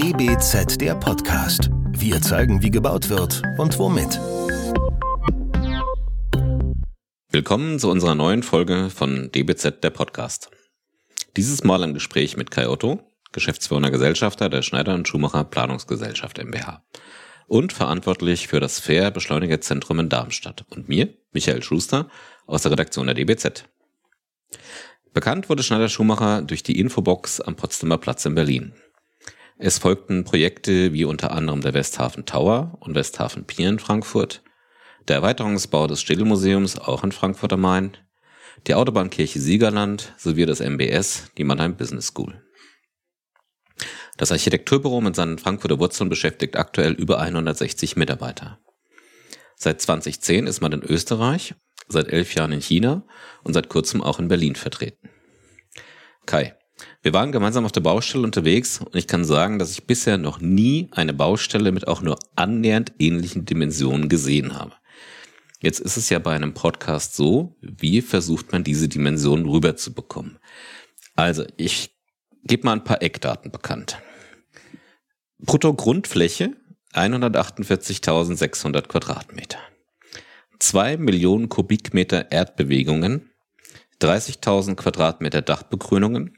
DBZ der Podcast. Wir zeigen, wie gebaut wird und womit. Willkommen zu unserer neuen Folge von DBZ der Podcast. Dieses Mal im Gespräch mit Kai Otto, Geschäftsführer Gesellschafter der Schneider und Schumacher Planungsgesellschaft MBH und verantwortlich für das Fair Beschleunigerzentrum in Darmstadt und mir, Michael Schuster, aus der Redaktion der DBZ. Bekannt wurde Schneider Schumacher durch die Infobox am Potsdamer Platz in Berlin. Es folgten Projekte wie unter anderem der Westhafen Tower und Westhafen Pier in Frankfurt, der Erweiterungsbau des Städelmuseums auch in Frankfurt am Main, die Autobahnkirche Siegerland sowie das MBS, die Mannheim Business School. Das Architekturbüro mit seinen Frankfurter Wurzeln beschäftigt aktuell über 160 Mitarbeiter. Seit 2010 ist man in Österreich, seit elf Jahren in China und seit kurzem auch in Berlin vertreten. Kai, wir waren gemeinsam auf der Baustelle unterwegs und ich kann sagen, dass ich bisher noch nie eine Baustelle mit auch nur annähernd ähnlichen Dimensionen gesehen habe. Jetzt ist es ja bei einem Podcast so, wie versucht man diese Dimensionen rüberzubekommen? Also, ich gebe mal ein paar Eckdaten bekannt. Brutto-Grundfläche 148.600 Quadratmeter. 2 Millionen Kubikmeter Erdbewegungen, 30.000 Quadratmeter Dachbegrünungen,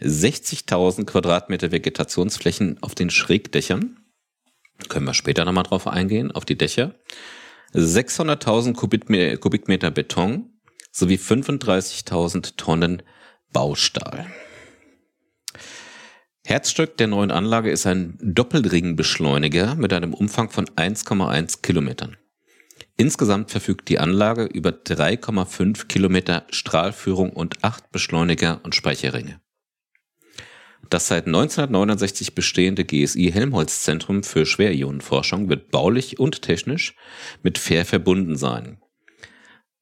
60.000 Quadratmeter Vegetationsflächen auf den Schrägdächern. Können wir später nochmal drauf eingehen, auf die Dächer. 600.000 Kubikmeter Beton sowie 35.000 Tonnen Baustahl. Herzstück der neuen Anlage ist ein Doppelringbeschleuniger mit einem Umfang von 1,1 Kilometern. Insgesamt verfügt die Anlage über 3,5 Kilometer Strahlführung und acht Beschleuniger und Speicherringe. Das seit 1969 bestehende GSI Helmholtz Zentrum für Schwerionenforschung wird baulich und technisch mit Fair verbunden sein.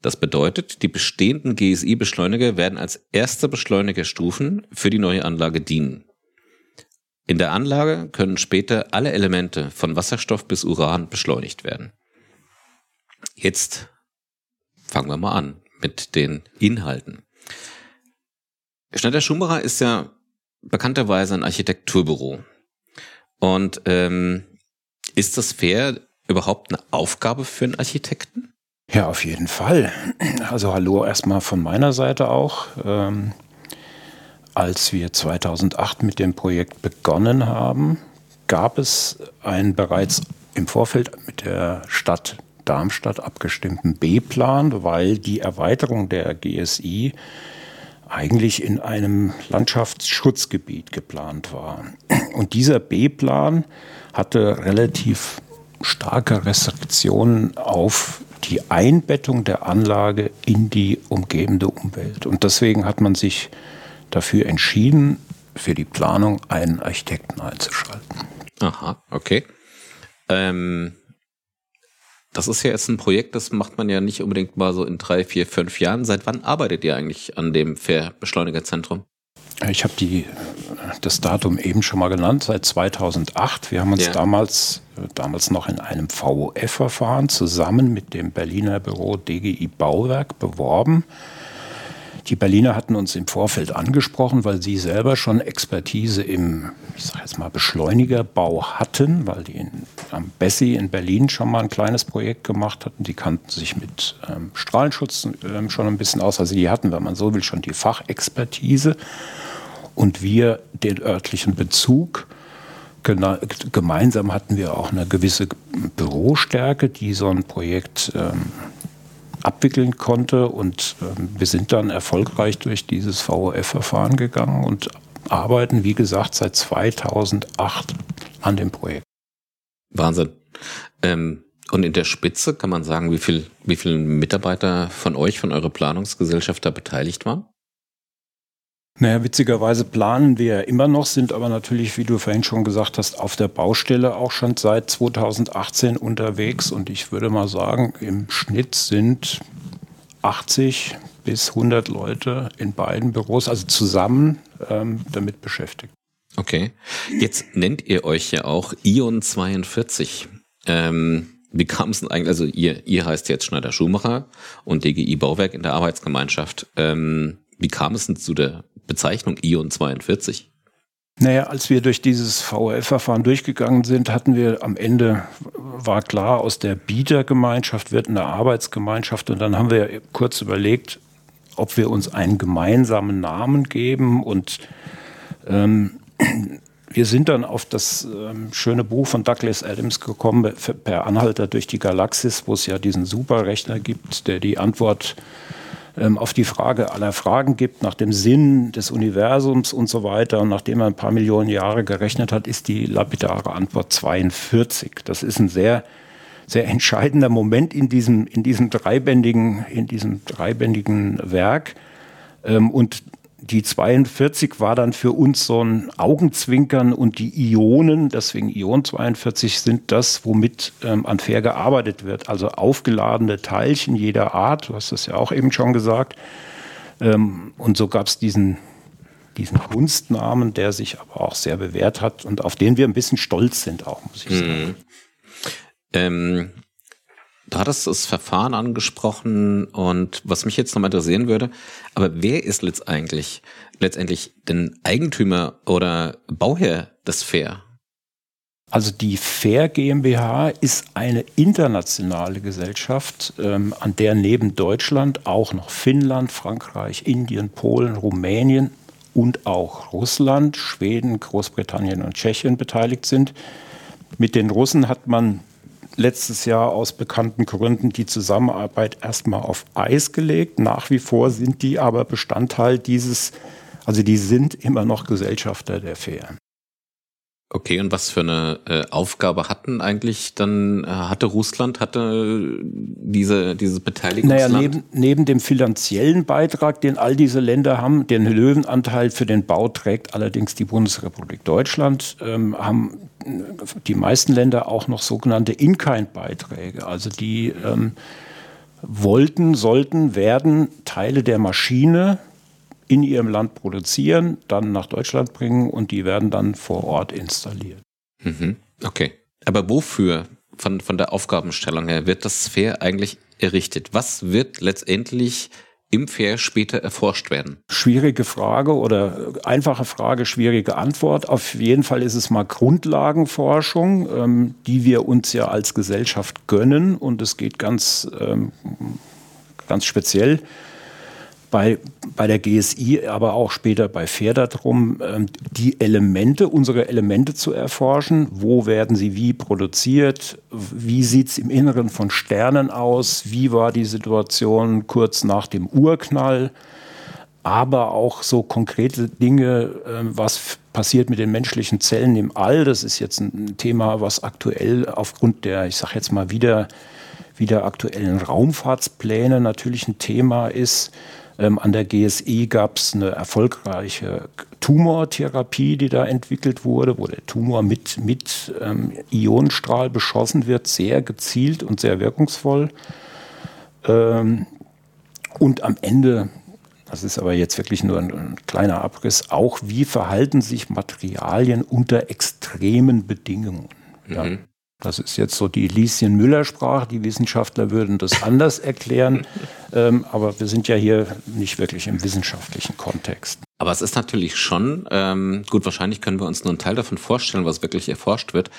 Das bedeutet, die bestehenden GSI-Beschleuniger werden als erste Beschleunigerstufen für die neue Anlage dienen. In der Anlage können später alle Elemente von Wasserstoff bis Uran beschleunigt werden. Jetzt fangen wir mal an mit den Inhalten. Schneider Schumacher ist ja bekannterweise ein Architekturbüro. Und ähm, ist das fair überhaupt eine Aufgabe für einen Architekten? Ja, auf jeden Fall. Also hallo erstmal von meiner Seite auch. Ähm, als wir 2008 mit dem Projekt begonnen haben, gab es einen bereits im Vorfeld mit der Stadt Darmstadt abgestimmten B-Plan, weil die Erweiterung der GSI eigentlich in einem Landschaftsschutzgebiet geplant war. Und dieser B-Plan hatte relativ starke Restriktionen auf die Einbettung der Anlage in die umgebende Umwelt. Und deswegen hat man sich dafür entschieden, für die Planung einen Architekten einzuschalten. Aha, okay. Ähm, das ist ja jetzt ein Projekt, das macht man ja nicht unbedingt mal so in drei, vier, fünf Jahren. Seit wann arbeitet ihr eigentlich an dem Fair-Beschleunigerzentrum? Ich habe das Datum eben schon mal genannt, seit 2008. Wir haben uns ja. damals, damals noch in einem VOF-Verfahren zusammen mit dem Berliner Büro DGI Bauwerk beworben die Berliner hatten uns im Vorfeld angesprochen, weil sie selber schon Expertise im, ich sag jetzt mal, Beschleunigerbau hatten, weil die in, am Bessi in Berlin schon mal ein kleines Projekt gemacht hatten. Die kannten sich mit ähm, Strahlenschutz ähm, schon ein bisschen aus. Also die hatten, wenn man so will, schon die Fachexpertise. Und wir den örtlichen Bezug. Gemeinsam hatten wir auch eine gewisse Bürostärke, die so ein Projekt ähm, abwickeln konnte. Und ähm, wir sind dann erfolgreich durch dieses VOF-Verfahren gegangen und arbeiten, wie gesagt, seit 2008 an dem Projekt. Wahnsinn. Ähm, und in der Spitze kann man sagen, wie viel, wie viele Mitarbeiter von euch, von eurer Planungsgesellschaft da beteiligt waren? Naja, witzigerweise planen wir ja immer noch, sind aber natürlich, wie du vorhin schon gesagt hast, auf der Baustelle auch schon seit 2018 unterwegs. Und ich würde mal sagen, im Schnitt sind 80 bis 100 Leute in beiden Büros, also zusammen ähm, damit beschäftigt. Okay. Jetzt nennt ihr euch ja auch Ion 42. Ähm, wie kam es denn eigentlich? Also ihr, ihr heißt jetzt Schneider Schumacher und DGI Bauwerk in der Arbeitsgemeinschaft. Ähm, wie kam es denn zu der Bezeichnung Ion 42? Naja, als wir durch dieses VOF-Verfahren durchgegangen sind, hatten wir am Ende, war klar, aus der Bietergemeinschaft wird eine Arbeitsgemeinschaft. Und dann haben wir kurz überlegt, ob wir uns einen gemeinsamen Namen geben. Und ähm, wir sind dann auf das ähm, schöne Buch von Douglas Adams gekommen, per Anhalter durch die Galaxis, wo es ja diesen Superrechner gibt, der die Antwort ähm, auf die Frage aller Fragen gibt, nach dem Sinn des Universums und so weiter. Und nachdem er ein paar Millionen Jahre gerechnet hat, ist die lapidare Antwort 42. Das ist ein sehr sehr entscheidender Moment in diesem, in diesem dreibändigen, in diesem dreibändigen Werk. Ähm, und die 42 war dann für uns so ein Augenzwinkern und die Ionen, deswegen Ion 42, sind das, womit ähm, an Fair gearbeitet wird. Also aufgeladene Teilchen jeder Art, du hast das ja auch eben schon gesagt. Ähm, und so gab es diesen, diesen Kunstnamen, der sich aber auch sehr bewährt hat und auf den wir ein bisschen stolz sind auch, muss ich sagen. Mhm. Ähm, Du hattest das Verfahren angesprochen und was mich jetzt nochmal interessieren würde, aber wer ist letztendlich, letztendlich denn Eigentümer oder Bauherr des Fair? Also die Fair GmbH ist eine internationale Gesellschaft, ähm, an der neben Deutschland auch noch Finnland, Frankreich, Indien, Polen, Rumänien und auch Russland, Schweden, Großbritannien und Tschechien beteiligt sind. Mit den Russen hat man letztes Jahr aus bekannten Gründen die Zusammenarbeit erstmal auf Eis gelegt. Nach wie vor sind die aber Bestandteil dieses, also die sind immer noch Gesellschafter der Fair. Okay, und was für eine äh, Aufgabe hatten eigentlich dann, äh, hatte Russland, hatte diese, dieses Beteiligungsland? Naja, neben, neben dem finanziellen Beitrag, den all diese Länder haben, den Löwenanteil für den Bau trägt allerdings die Bundesrepublik Deutschland, ähm, haben die meisten Länder auch noch sogenannte In-Kind-Beiträge. Also die ähm, wollten, sollten, werden Teile der Maschine in ihrem Land produzieren, dann nach Deutschland bringen und die werden dann vor Ort installiert. Mhm. Okay. Aber wofür von, von der Aufgabenstellung her wird das Fair eigentlich errichtet? Was wird letztendlich im Fair später erforscht werden? Schwierige Frage oder einfache Frage, schwierige Antwort. Auf jeden Fall ist es mal Grundlagenforschung, ähm, die wir uns ja als Gesellschaft gönnen. Und es geht ganz, ähm, ganz speziell bei, bei der GSI, aber auch später bei FAIR darum, ähm, die Elemente, unsere Elemente zu erforschen. Wo werden sie wie produziert? Wie sieht es im Inneren von Sternen aus? Wie war die Situation kurz nach dem Urknall? Aber auch so konkrete Dinge, ähm, was passiert mit den menschlichen Zellen im All. Das ist jetzt ein Thema, was aktuell aufgrund der, ich sage jetzt mal wieder, wieder aktuellen Raumfahrtspläne natürlich ein Thema ist. Ähm, an der GSI gab es eine erfolgreiche Tumortherapie, die da entwickelt wurde, wo der Tumor mit, mit ähm, Ionenstrahl beschossen wird, sehr gezielt und sehr wirkungsvoll. Ähm, und am Ende, das ist aber jetzt wirklich nur ein, ein kleiner Abriss, auch wie verhalten sich Materialien unter extremen Bedingungen. Ja. Das ist jetzt so die Lieschen-Müller-Sprache. Die Wissenschaftler würden das anders erklären. ähm, aber wir sind ja hier nicht wirklich im wissenschaftlichen Kontext. Aber es ist natürlich schon, ähm, gut, wahrscheinlich können wir uns nur einen Teil davon vorstellen, was wirklich erforscht wird.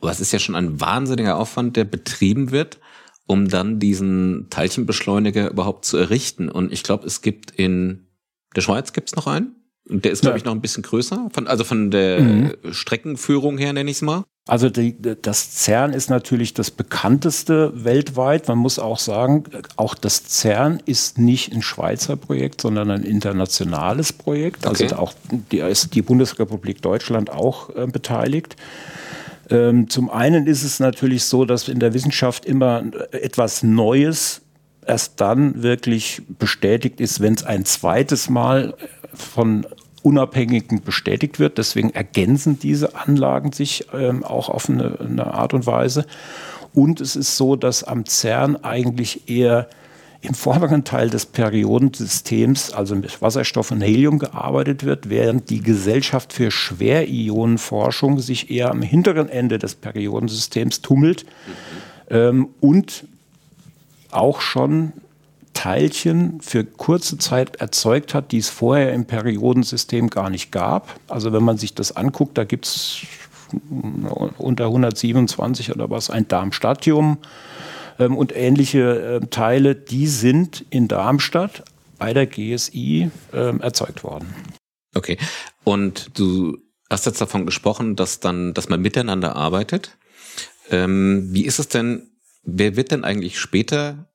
Aber es ist ja schon ein wahnsinniger Aufwand, der betrieben wird, um dann diesen Teilchenbeschleuniger überhaupt zu errichten. Und ich glaube, es gibt in der Schweiz gibt es noch einen. Und der ist, glaube ich, noch ein bisschen größer. Von, also von der mhm. Streckenführung her, nenne ich es mal. Also die, das CERN ist natürlich das bekannteste weltweit. Man muss auch sagen, auch das CERN ist nicht ein Schweizer Projekt, sondern ein internationales Projekt. Also okay. Also auch die, ist die Bundesrepublik Deutschland auch äh, beteiligt. Ähm, zum einen ist es natürlich so, dass in der Wissenschaft immer etwas Neues erst dann wirklich bestätigt ist, wenn es ein zweites Mal von Unabhängigen bestätigt wird. Deswegen ergänzen diese Anlagen sich ähm, auch auf eine, eine Art und Weise. Und es ist so, dass am CERN eigentlich eher im vorderen Teil des Periodensystems, also mit Wasserstoff und Helium gearbeitet wird, während die Gesellschaft für Schwerionenforschung sich eher am hinteren Ende des Periodensystems tummelt mhm. ähm, und auch schon Teilchen für kurze Zeit erzeugt hat, die es vorher im Periodensystem gar nicht gab. Also wenn man sich das anguckt, da gibt es unter 127 oder was ein Darmstadium ähm, und ähnliche äh, Teile, die sind in Darmstadt bei der GSI äh, erzeugt worden. Okay. Und du hast jetzt davon gesprochen, dass dann, dass man miteinander arbeitet. Ähm, wie ist es denn, wer wird denn eigentlich später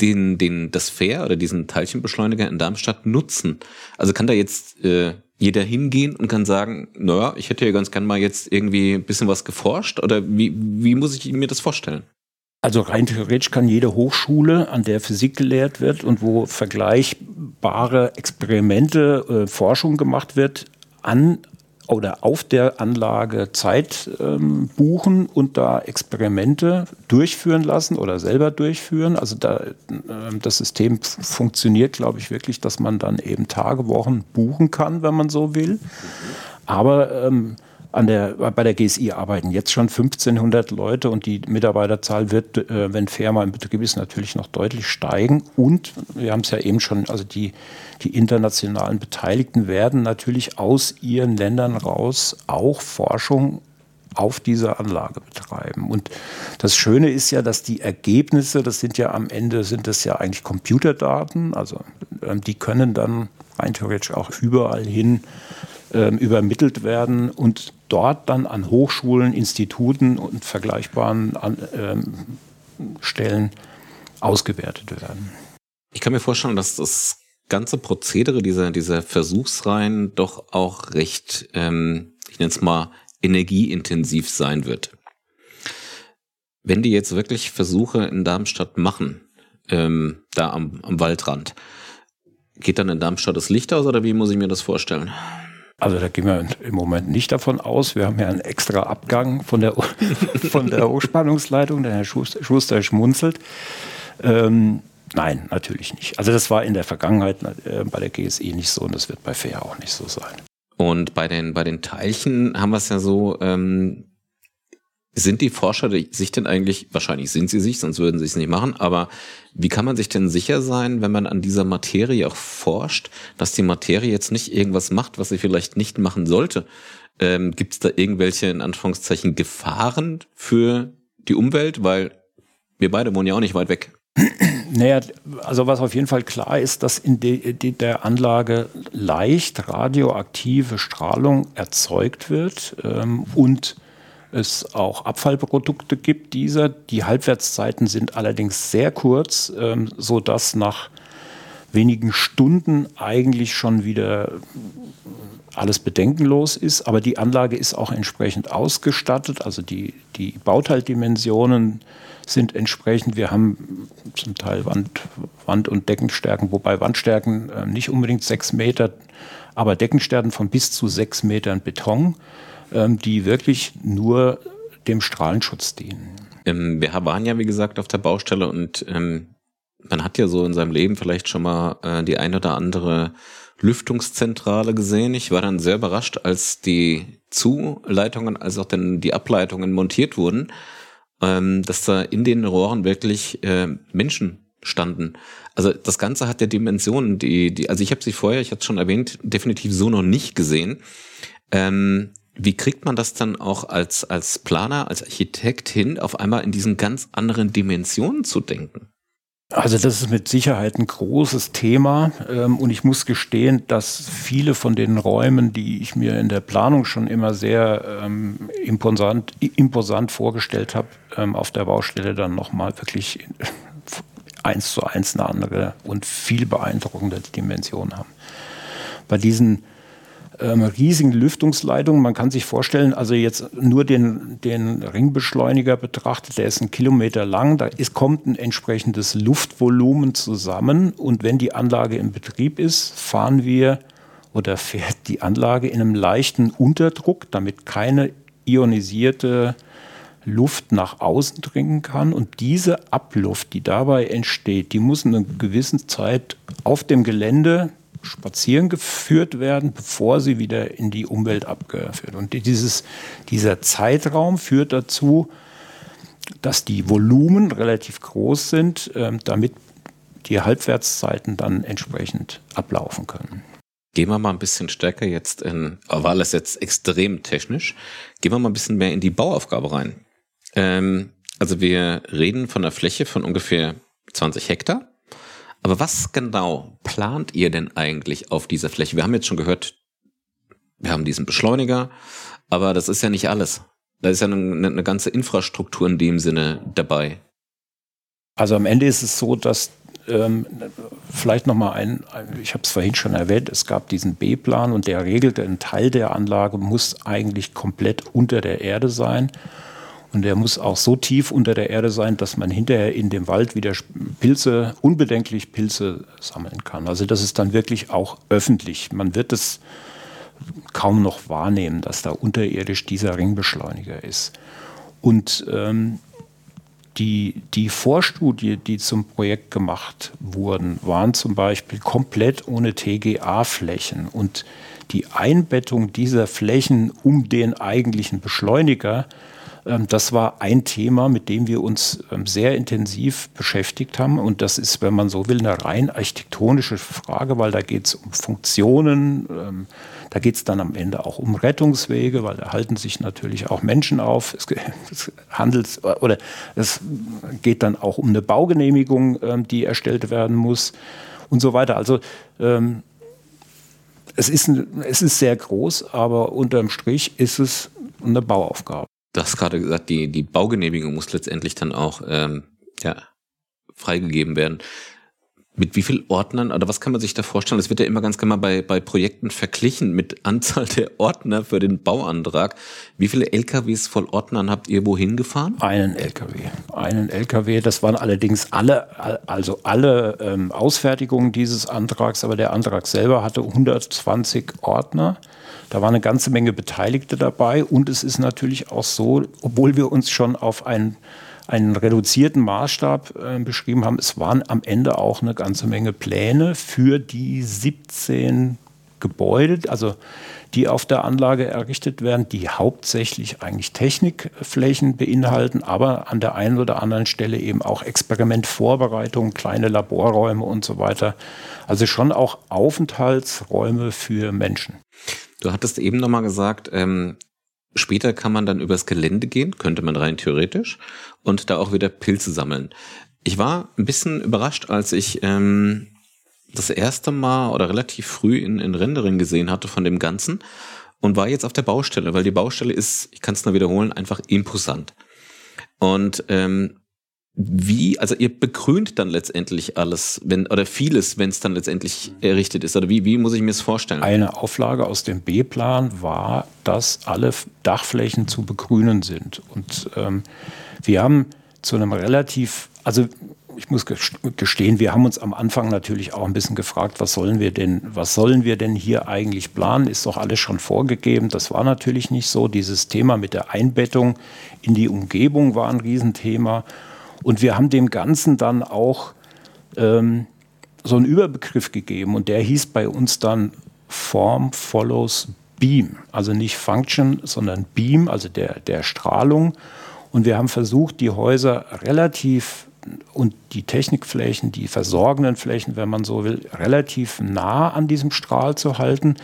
den, den, das Fair oder diesen Teilchenbeschleuniger in Darmstadt nutzen? Also kann da jetzt äh, jeder hingehen und kann sagen, naja, ich hätte ja ganz gern mal jetzt irgendwie ein bisschen was geforscht oder wie, wie muss ich mir das vorstellen? Also rein theoretisch kann jede Hochschule, an der Physik gelehrt wird und wo vergleichbare Experimente, äh, Forschung gemacht wird, an oder auf der Anlage Zeit ähm, buchen und da Experimente durchführen lassen oder selber durchführen. Also da, äh, das System funktioniert, glaube ich, wirklich, dass man dann eben Tage, Wochen buchen kann, wenn man so will. Aber ähm, an der, bei der GSI arbeiten jetzt schon 1500 Leute und die Mitarbeiterzahl wird, äh, wenn Fair im Betrieb ist, natürlich noch deutlich steigen. Und wir haben es ja eben schon, also die, die internationalen Beteiligten werden natürlich aus ihren Ländern raus auch Forschung auf dieser Anlage betreiben. Und das Schöne ist ja, dass die Ergebnisse, das sind ja am Ende, sind das ja eigentlich Computerdaten, also ähm, die können dann rein theoretisch auch überall hin ähm, übermittelt werden und dort dann an Hochschulen, Instituten und vergleichbaren an, ähm, Stellen ausgewertet werden. Ich kann mir vorstellen, dass das ganze Prozedere dieser, dieser Versuchsreihen doch auch recht, ähm, ich nenne es mal, energieintensiv sein wird. Wenn die jetzt wirklich Versuche in Darmstadt machen, ähm, da am, am Waldrand, geht dann in Darmstadt das Licht aus oder wie muss ich mir das vorstellen? Also da gehen wir im Moment nicht davon aus. Wir haben ja einen extra Abgang von der, von der Hochspannungsleitung. Der Herr Schuster, schmunzelt. Ähm, nein, natürlich nicht. Also das war in der Vergangenheit äh, bei der GSI nicht so und das wird bei FAIR auch nicht so sein. Und bei den, bei den Teilchen haben wir es ja so, ähm, sind die Forscher sich denn eigentlich, wahrscheinlich sind sie sich, sonst würden sie es nicht machen, aber wie kann man sich denn sicher sein, wenn man an dieser Materie auch forscht, dass die Materie jetzt nicht irgendwas macht, was sie vielleicht nicht machen sollte? Ähm, Gibt es da irgendwelche, in Anführungszeichen, Gefahren für die Umwelt? Weil wir beide wohnen ja auch nicht weit weg. Naja, also was auf jeden Fall klar ist, dass in de, de, der Anlage leicht radioaktive Strahlung erzeugt wird ähm, und es auch Abfallprodukte gibt dieser. Die Halbwertszeiten sind allerdings sehr kurz, ähm, so dass nach wenigen Stunden eigentlich schon wieder alles bedenkenlos ist. Aber die Anlage ist auch entsprechend ausgestattet. Also die, die Bauteildimensionen sind entsprechend. Wir haben zum Teil Wand, Wand- und Deckenstärken, wobei Wandstärken äh, nicht unbedingt sechs Meter, aber Deckenstärken von bis zu sechs Metern Beton die wirklich nur dem Strahlenschutz dienen. Ähm, wir waren ja, wie gesagt, auf der Baustelle und ähm, man hat ja so in seinem Leben vielleicht schon mal äh, die ein oder andere Lüftungszentrale gesehen. Ich war dann sehr überrascht, als die Zuleitungen, als auch dann die Ableitungen montiert wurden, ähm, dass da in den Rohren wirklich äh, Menschen standen. Also das Ganze hat ja Dimensionen, die, die, also ich habe sie vorher, ich hatte es schon erwähnt, definitiv so noch nicht gesehen. Ähm, wie kriegt man das dann auch als, als Planer, als Architekt hin, auf einmal in diesen ganz anderen Dimensionen zu denken? Also das ist mit Sicherheit ein großes Thema ähm, und ich muss gestehen, dass viele von den Räumen, die ich mir in der Planung schon immer sehr ähm, imposant, imposant vorgestellt habe, ähm, auf der Baustelle dann nochmal wirklich eins zu eins eine andere und viel beeindruckende Dimension haben. Bei diesen ähm, riesigen Lüftungsleitungen. Man kann sich vorstellen, also jetzt nur den, den Ringbeschleuniger betrachtet, der ist ein Kilometer lang, da ist, kommt ein entsprechendes Luftvolumen zusammen und wenn die Anlage in Betrieb ist, fahren wir oder fährt die Anlage in einem leichten Unterdruck, damit keine ionisierte Luft nach außen dringen kann. Und diese Abluft, die dabei entsteht, die muss in einer gewissen Zeit auf dem Gelände spazieren geführt werden, bevor sie wieder in die Umwelt abgeführt. Und dieses, dieser Zeitraum führt dazu, dass die Volumen relativ groß sind, ähm, damit die Halbwertszeiten dann entsprechend ablaufen können. Gehen wir mal ein bisschen stärker jetzt in, war alles jetzt extrem technisch, gehen wir mal ein bisschen mehr in die Bauaufgabe rein. Ähm, also wir reden von einer Fläche von ungefähr 20 Hektar. Aber was genau plant ihr denn eigentlich auf dieser Fläche? Wir haben jetzt schon gehört, wir haben diesen Beschleuniger, aber das ist ja nicht alles. Da ist ja eine, eine ganze Infrastruktur in dem Sinne dabei. Also am Ende ist es so, dass ähm, vielleicht nochmal ein, ich habe es vorhin schon erwähnt, es gab diesen B-Plan und der regelte, ein Teil der Anlage muss eigentlich komplett unter der Erde sein. Und der muss auch so tief unter der Erde sein, dass man hinterher in dem Wald wieder Pilze, unbedenklich Pilze sammeln kann. Also das ist dann wirklich auch öffentlich. Man wird es kaum noch wahrnehmen, dass da unterirdisch dieser Ringbeschleuniger ist. Und ähm, die, die Vorstudie, die zum Projekt gemacht wurden, waren zum Beispiel komplett ohne TGA-Flächen. Und die Einbettung dieser Flächen um den eigentlichen Beschleuniger, das war ein Thema, mit dem wir uns ähm, sehr intensiv beschäftigt haben. Und das ist, wenn man so will, eine rein architektonische Frage, weil da geht es um Funktionen, ähm, da geht es dann am Ende auch um Rettungswege, weil da halten sich natürlich auch Menschen auf. Es, es handelt oder es geht dann auch um eine Baugenehmigung, ähm, die erstellt werden muss und so weiter. Also ähm, es ist, es ist sehr groß, aber unterm Strich ist es eine Bauaufgabe. Du hast gerade gesagt, die, die Baugenehmigung muss letztendlich dann auch ähm, ja, freigegeben werden mit wie viel Ordnern oder was kann man sich da vorstellen? Das wird ja immer ganz gerne mal bei, bei Projekten verglichen mit Anzahl der Ordner für den Bauantrag. Wie viele LKWs voll Ordnern habt ihr wohin gefahren? Einen LKW. Einen LKW. Das waren allerdings alle, also alle ähm, Ausfertigungen dieses Antrags, aber der Antrag selber hatte 120 Ordner. Da war eine ganze Menge Beteiligte dabei und es ist natürlich auch so, obwohl wir uns schon auf einen einen reduzierten Maßstab äh, beschrieben haben. Es waren am Ende auch eine ganze Menge Pläne für die 17 Gebäude, also die auf der Anlage errichtet werden, die hauptsächlich eigentlich Technikflächen beinhalten, aber an der einen oder anderen Stelle eben auch Experimentvorbereitungen, kleine Laborräume und so weiter. Also schon auch Aufenthaltsräume für Menschen. Du hattest eben nochmal gesagt, ähm, Später kann man dann übers Gelände gehen, könnte man rein theoretisch, und da auch wieder Pilze sammeln. Ich war ein bisschen überrascht, als ich ähm, das erste Mal oder relativ früh in, in Rendering gesehen hatte von dem Ganzen und war jetzt auf der Baustelle, weil die Baustelle ist, ich kann es nur wiederholen, einfach imposant. Und ähm, wie, also ihr begrünt dann letztendlich alles, wenn, oder vieles, wenn es dann letztendlich errichtet ist, oder wie, wie muss ich mir es vorstellen? Eine Auflage aus dem B-Plan war, dass alle Dachflächen zu begrünen sind. Und ähm, wir haben zu einem relativ, also ich muss gestehen, wir haben uns am Anfang natürlich auch ein bisschen gefragt, was sollen wir denn, was sollen wir denn hier eigentlich planen? Ist doch alles schon vorgegeben. Das war natürlich nicht so. Dieses Thema mit der Einbettung in die Umgebung war ein Riesenthema. Und wir haben dem Ganzen dann auch ähm, so einen Überbegriff gegeben und der hieß bei uns dann Form follows Beam. Also nicht Function, sondern Beam, also der, der Strahlung. Und wir haben versucht, die Häuser relativ und die Technikflächen, die versorgenden Flächen, wenn man so will, relativ nah an diesem Strahl zu halten.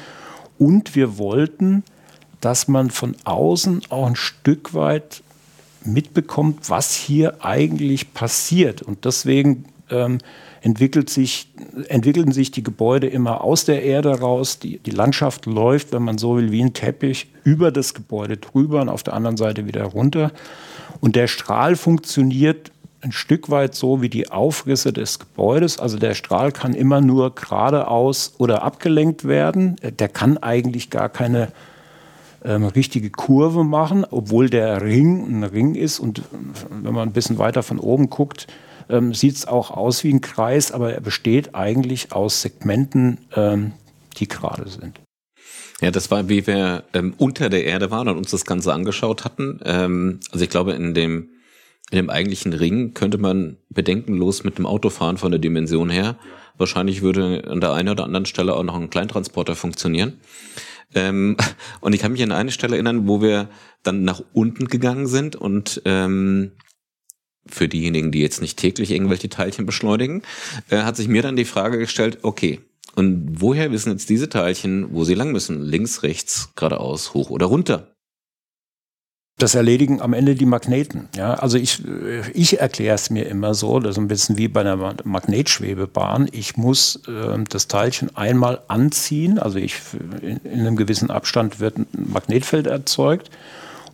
Und wir wollten, dass man von außen auch ein Stück weit mitbekommt, was hier eigentlich passiert. Und deswegen ähm, entwickelt sich, entwickeln sich die Gebäude immer aus der Erde raus. Die, die Landschaft läuft, wenn man so will, wie ein Teppich über das Gebäude drüber und auf der anderen Seite wieder runter. Und der Strahl funktioniert ein Stück weit so wie die Aufrisse des Gebäudes. Also der Strahl kann immer nur geradeaus oder abgelenkt werden. Der kann eigentlich gar keine ähm, richtige Kurve machen, obwohl der Ring ein Ring ist. Und wenn man ein bisschen weiter von oben guckt, ähm, sieht es auch aus wie ein Kreis, aber er besteht eigentlich aus Segmenten, ähm, die gerade sind. Ja, das war, wie wir ähm, unter der Erde waren und uns das Ganze angeschaut hatten. Ähm, also ich glaube, in dem, in dem eigentlichen Ring könnte man bedenkenlos mit dem Auto fahren von der Dimension her. Wahrscheinlich würde an der einen oder anderen Stelle auch noch ein Kleintransporter funktionieren. Ähm, und ich kann mich an eine Stelle erinnern, wo wir dann nach unten gegangen sind und ähm, für diejenigen, die jetzt nicht täglich irgendwelche Teilchen beschleunigen, äh, hat sich mir dann die Frage gestellt, okay, und woher wissen jetzt diese Teilchen, wo sie lang müssen? Links, rechts, geradeaus, hoch oder runter? Das erledigen am Ende die Magneten. Ja, also ich, ich erkläre es mir immer so, das ist ein bisschen wie bei einer Magnetschwebebahn. Ich muss äh, das Teilchen einmal anziehen, also ich, in, in einem gewissen Abstand wird ein Magnetfeld erzeugt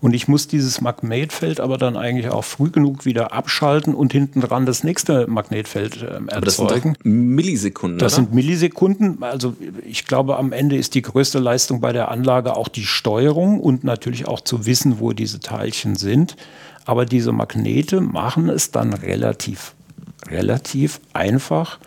und ich muss dieses Magnetfeld aber dann eigentlich auch früh genug wieder abschalten und hinten dran das nächste Magnetfeld äh, erzeugen. Aber das sind Millisekunden. Das oder? sind Millisekunden. Also ich glaube, am Ende ist die größte Leistung bei der Anlage auch die Steuerung und natürlich auch zu wissen, wo diese Teilchen sind. Aber diese Magnete machen es dann relativ, relativ einfach.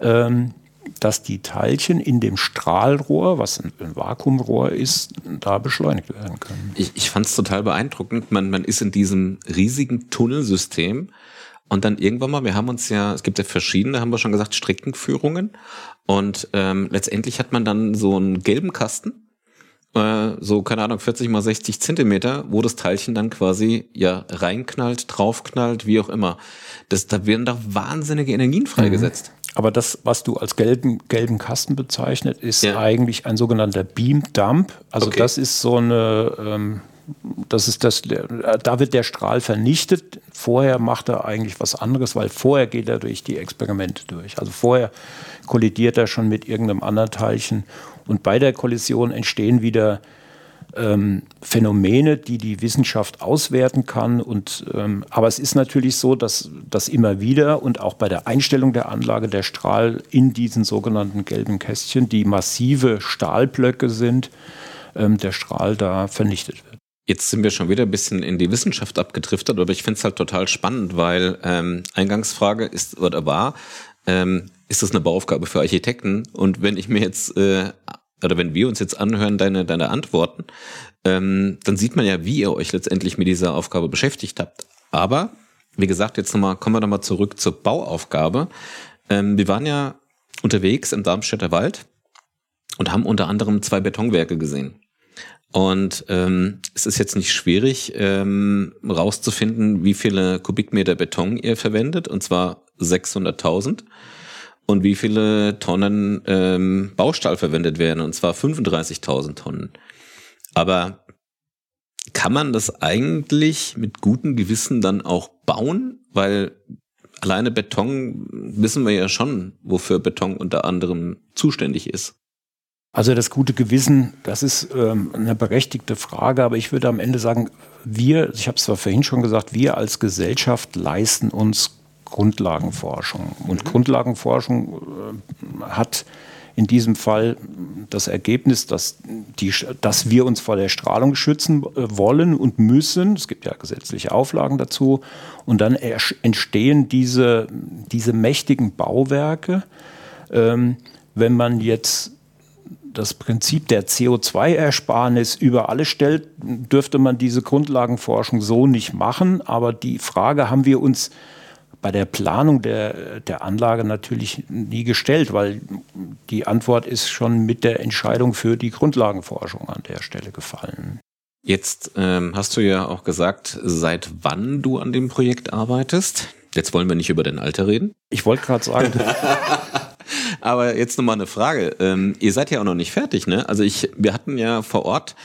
Ähm, dass die Teilchen in dem Strahlrohr, was ein, ein Vakuumrohr ist, da beschleunigt werden können. Ich, ich fand es total beeindruckend. Man, man ist in diesem riesigen Tunnelsystem und dann irgendwann mal, wir haben uns ja, es gibt ja verschiedene, haben wir schon gesagt, Streckenführungen und ähm, letztendlich hat man dann so einen gelben Kasten, äh, so keine Ahnung, 40 mal 60 Zentimeter, wo das Teilchen dann quasi ja reinknallt, draufknallt, wie auch immer. Das, da werden doch wahnsinnige Energien freigesetzt. Mhm. Aber das, was du als gelben, gelben Kasten bezeichnet, ist ja. eigentlich ein sogenannter Beam Dump. Also okay. das ist so eine, ähm, das ist das, da wird der Strahl vernichtet. Vorher macht er eigentlich was anderes, weil vorher geht er durch die Experimente durch. Also vorher kollidiert er schon mit irgendeinem anderen Teilchen und bei der Kollision entstehen wieder ähm, Phänomene, die die Wissenschaft auswerten kann. Und, ähm, aber es ist natürlich so, dass, dass immer wieder und auch bei der Einstellung der Anlage der Strahl in diesen sogenannten gelben Kästchen, die massive Stahlblöcke sind, ähm, der Strahl da vernichtet wird. Jetzt sind wir schon wieder ein bisschen in die Wissenschaft abgedriftet, aber ich finde es halt total spannend, weil ähm, Eingangsfrage ist oder war, ähm, ist das eine Bauaufgabe für Architekten? Und wenn ich mir jetzt äh, oder wenn wir uns jetzt anhören, deine, deine Antworten, ähm, dann sieht man ja, wie ihr euch letztendlich mit dieser Aufgabe beschäftigt habt. Aber, wie gesagt, jetzt nochmal, kommen wir nochmal zurück zur Bauaufgabe. Ähm, wir waren ja unterwegs im Darmstädter Wald und haben unter anderem zwei Betonwerke gesehen. Und ähm, es ist jetzt nicht schwierig, ähm, rauszufinden, wie viele Kubikmeter Beton ihr verwendet, und zwar 600.000 und wie viele Tonnen ähm, Baustahl verwendet werden, und zwar 35.000 Tonnen. Aber kann man das eigentlich mit gutem Gewissen dann auch bauen? Weil alleine Beton wissen wir ja schon, wofür Beton unter anderem zuständig ist. Also das gute Gewissen, das ist ähm, eine berechtigte Frage, aber ich würde am Ende sagen, wir, ich habe es zwar vorhin schon gesagt, wir als Gesellschaft leisten uns Grundlagenforschung. Und mhm. Grundlagenforschung äh, hat in diesem Fall das Ergebnis, dass, die, dass wir uns vor der Strahlung schützen äh, wollen und müssen. Es gibt ja gesetzliche Auflagen dazu. Und dann entstehen diese, diese mächtigen Bauwerke. Ähm, wenn man jetzt das Prinzip der CO2-Ersparnis über alles stellt, dürfte man diese Grundlagenforschung so nicht machen. Aber die Frage haben wir uns bei der Planung der, der Anlage natürlich nie gestellt, weil die Antwort ist schon mit der Entscheidung für die Grundlagenforschung an der Stelle gefallen. Jetzt ähm, hast du ja auch gesagt, seit wann du an dem Projekt arbeitest. Jetzt wollen wir nicht über dein Alter reden. Ich wollte gerade sagen. Aber jetzt nochmal eine Frage. Ähm, ihr seid ja auch noch nicht fertig, ne? Also ich, wir hatten ja vor Ort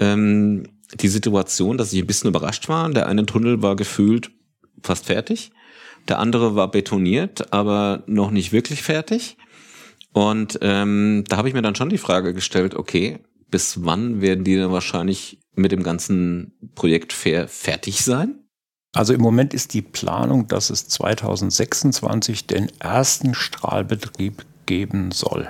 ähm, die Situation, dass ich ein bisschen überrascht war. Der eine Tunnel war gefühlt fast fertig. Der andere war betoniert, aber noch nicht wirklich fertig. Und ähm, da habe ich mir dann schon die Frage gestellt, okay, bis wann werden die dann wahrscheinlich mit dem ganzen Projekt fair fertig sein? Also im Moment ist die Planung, dass es 2026 den ersten Strahlbetrieb geben soll.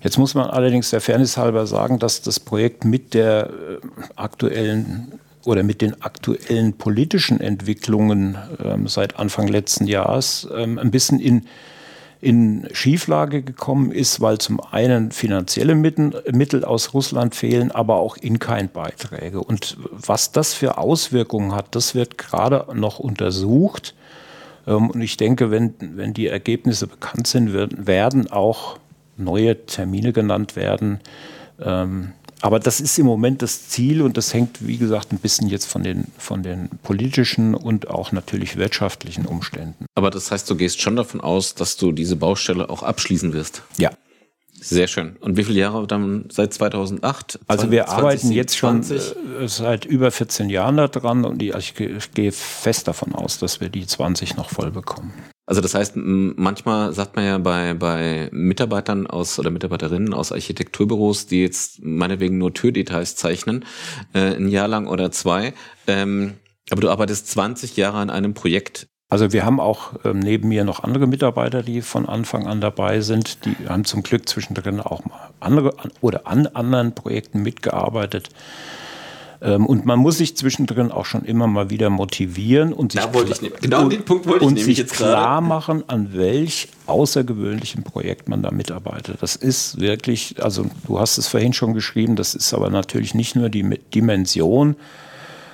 Jetzt muss man allerdings der Fairness halber sagen, dass das Projekt mit der äh, aktuellen oder mit den aktuellen politischen Entwicklungen ähm, seit Anfang letzten Jahres ähm, ein bisschen in, in Schieflage gekommen ist, weil zum einen finanzielle Mittel, Mittel aus Russland fehlen, aber auch in kein Beiträge. Und was das für Auswirkungen hat, das wird gerade noch untersucht. Ähm, und ich denke, wenn, wenn die Ergebnisse bekannt sind, werden, werden auch neue Termine genannt werden. Ähm, aber das ist im Moment das Ziel und das hängt, wie gesagt, ein bisschen jetzt von den, von den politischen und auch natürlich wirtschaftlichen Umständen. Aber das heißt, du gehst schon davon aus, dass du diese Baustelle auch abschließen wirst? Ja. Sehr schön. Und wie viele Jahre dann seit 2008? Also wir 20, arbeiten jetzt schon äh, seit über 14 Jahren daran und ich, ich gehe fest davon aus, dass wir die 20 noch voll bekommen. Also das heißt, manchmal sagt man ja bei, bei Mitarbeitern aus oder Mitarbeiterinnen aus Architekturbüros, die jetzt meinetwegen nur Türdetails zeichnen, äh, ein Jahr lang oder zwei, ähm, aber du arbeitest 20 Jahre an einem Projekt. Also wir haben auch ähm, neben mir noch andere Mitarbeiter, die von Anfang an dabei sind. Die haben zum Glück zwischendrin auch mal andere oder an anderen Projekten mitgearbeitet. Ähm, und man muss sich zwischendrin auch schon immer mal wieder motivieren und sich, genau und, und sich klar machen, an welch außergewöhnlichen Projekt man da mitarbeitet. Das ist wirklich, also du hast es vorhin schon geschrieben, das ist aber natürlich nicht nur die Dimension,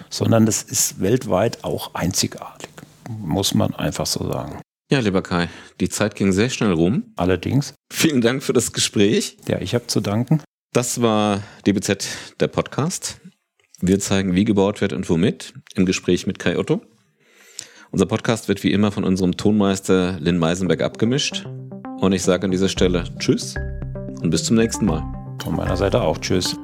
sondern das ist weltweit auch einzigartig, muss man einfach so sagen. Ja, lieber Kai, die Zeit ging sehr schnell rum. Allerdings. Vielen Dank für das Gespräch. Ja, ich habe zu danken. Das war DBZ, der Podcast. Wir zeigen, wie gebaut wird und womit im Gespräch mit Kai Otto. Unser Podcast wird wie immer von unserem Tonmeister Lynn Meisenberg abgemischt. Und ich sage an dieser Stelle Tschüss und bis zum nächsten Mal. Von meiner Seite auch Tschüss.